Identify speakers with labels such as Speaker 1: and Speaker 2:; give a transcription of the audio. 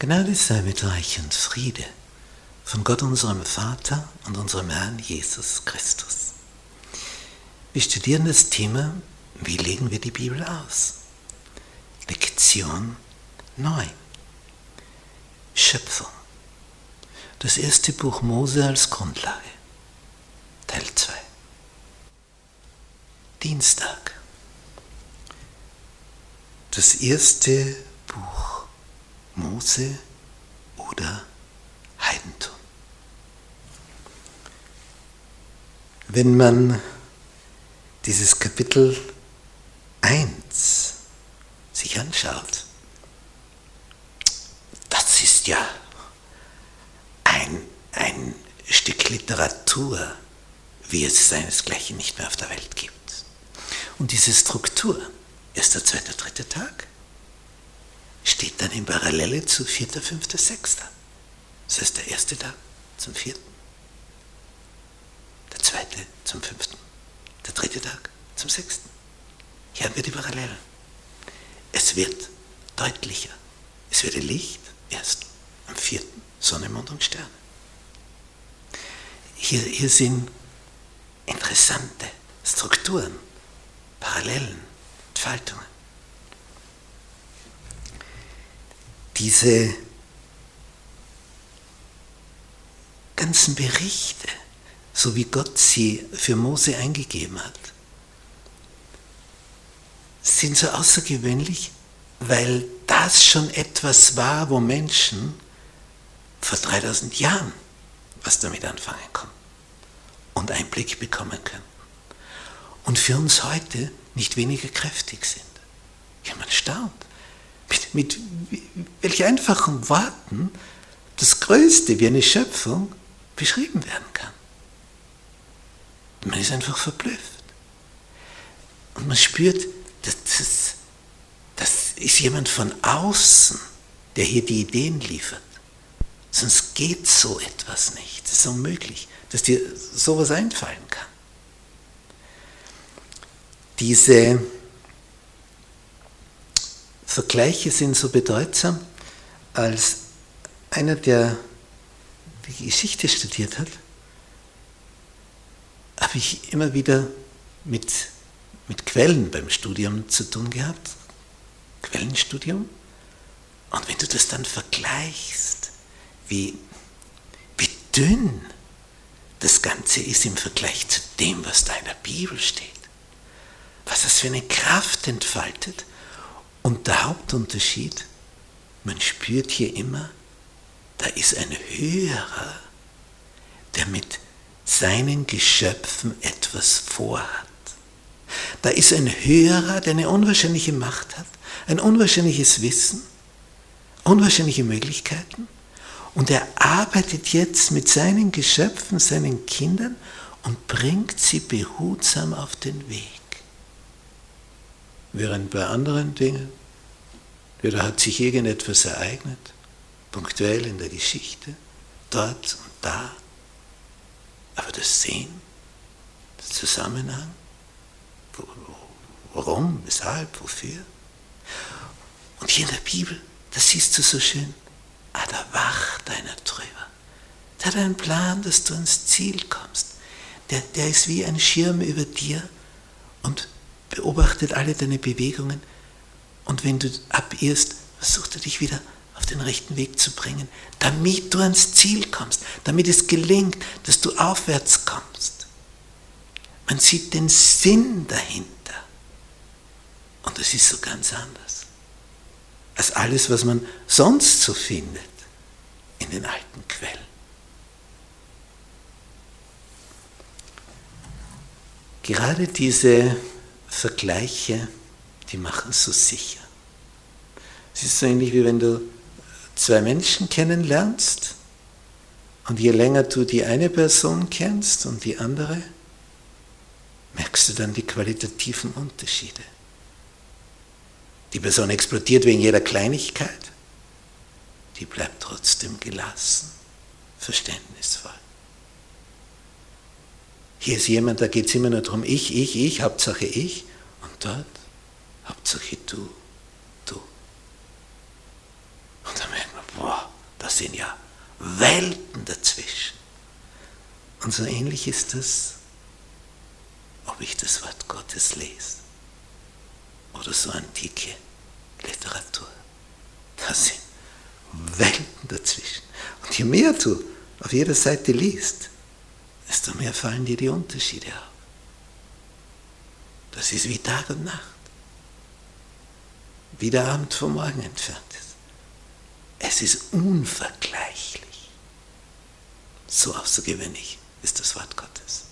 Speaker 1: Gnade sei mit euch und Friede von Gott unserem Vater und unserem Herrn Jesus Christus. Wir studieren das Thema, wie legen wir die Bibel aus? Lektion 9. Schöpfung. Das erste Buch Mose als Grundlage. Teil 2. Dienstag. Das erste Buch Mose oder Heidentum. Wenn man dieses Kapitel 1 sich anschaut, das ist ja ein, ein Stück Literatur, wie es seinesgleichen nicht mehr auf der Welt gibt. Und diese Struktur, erster, zweiter, dritter Tag, steht dann in Parallele zu vierter, fünfter, sechster. Das heißt, der erste Tag zum vierten, der zweite zum fünften, der dritte Tag zum sechsten. Hier haben wir die Parallelen. Es wird deutlicher. Es wird Licht erst am vierten, Sonne, Mond und Sterne. Hier, hier sind interessante Strukturen, Parallelen, Entfaltungen. Diese ganzen Berichte, so wie Gott sie für Mose eingegeben hat, sind so außergewöhnlich, weil das schon etwas war, wo Menschen vor 3000 Jahren was damit anfangen konnten und Einblick bekommen können. Und für uns heute nicht weniger kräftig sind. Ja, man staunt, mit, welch einfachen Worten das Größte wie eine Schöpfung beschrieben werden kann. Man ist einfach verblüfft. Und man spürt, dass das, das ist jemand von außen, der hier die Ideen liefert. Sonst geht so etwas nicht. Es ist unmöglich, dass dir sowas einfallen kann. Diese Vergleiche sind so bedeutsam, als einer, der die Geschichte studiert hat, habe ich immer wieder mit, mit Quellen beim Studium zu tun gehabt. Quellenstudium. Und wenn du das dann vergleichst, wie, wie dünn das Ganze ist im Vergleich zu dem, was da in der Bibel steht, was das für eine Kraft entfaltet. Und der Hauptunterschied, man spürt hier immer, da ist ein Höherer, der mit seinen Geschöpfen etwas vorhat. Da ist ein Höherer, der eine unwahrscheinliche Macht hat, ein unwahrscheinliches Wissen, unwahrscheinliche Möglichkeiten. Und er arbeitet jetzt mit seinen Geschöpfen, seinen Kindern und bringt sie behutsam auf den Weg. Während bei anderen Dingen, da hat sich irgendetwas ereignet, punktuell in der Geschichte, dort und da, aber das Sehen, der Zusammenhang, warum, weshalb, wofür. Und hier in der Bibel, das siehst du so schön, ah, da wacht einer drüber. Der hat einen Plan, dass du ans Ziel kommst. Der, der ist wie ein Schirm über dir und beobachtet alle deine Bewegungen. Und wenn du abirrst, versucht er dich wieder auf den rechten Weg zu bringen, damit du ans Ziel kommst, damit es gelingt, dass du aufwärts kommst. Man sieht den Sinn dahinter. Und das ist so ganz anders als alles, was man sonst so findet in den alten Quellen. Gerade diese Vergleiche, die machen es so sicher. Es ist so ähnlich wie wenn du zwei Menschen kennenlernst und je länger du die eine Person kennst und die andere, merkst du dann die qualitativen Unterschiede. Die Person explodiert wegen jeder Kleinigkeit, die bleibt trotzdem gelassen, verständnisvoll. Hier ist jemand, da geht es immer nur darum, ich, ich, ich, Hauptsache ich, und dort, Hauptsache du, du. Und dann merkt man, boah, sind ja Welten dazwischen. Und so ähnlich ist es, ob ich das Wort Gottes lese oder so antike Literatur. Da sind Welten dazwischen. Und je mehr du auf jeder Seite liest, desto mehr fallen dir die Unterschiede auf. Das ist wie Tag und Nacht. Wie der Abend vom Morgen entfernt ist. Es ist unvergleichlich. So außergewöhnlich ist das Wort Gottes.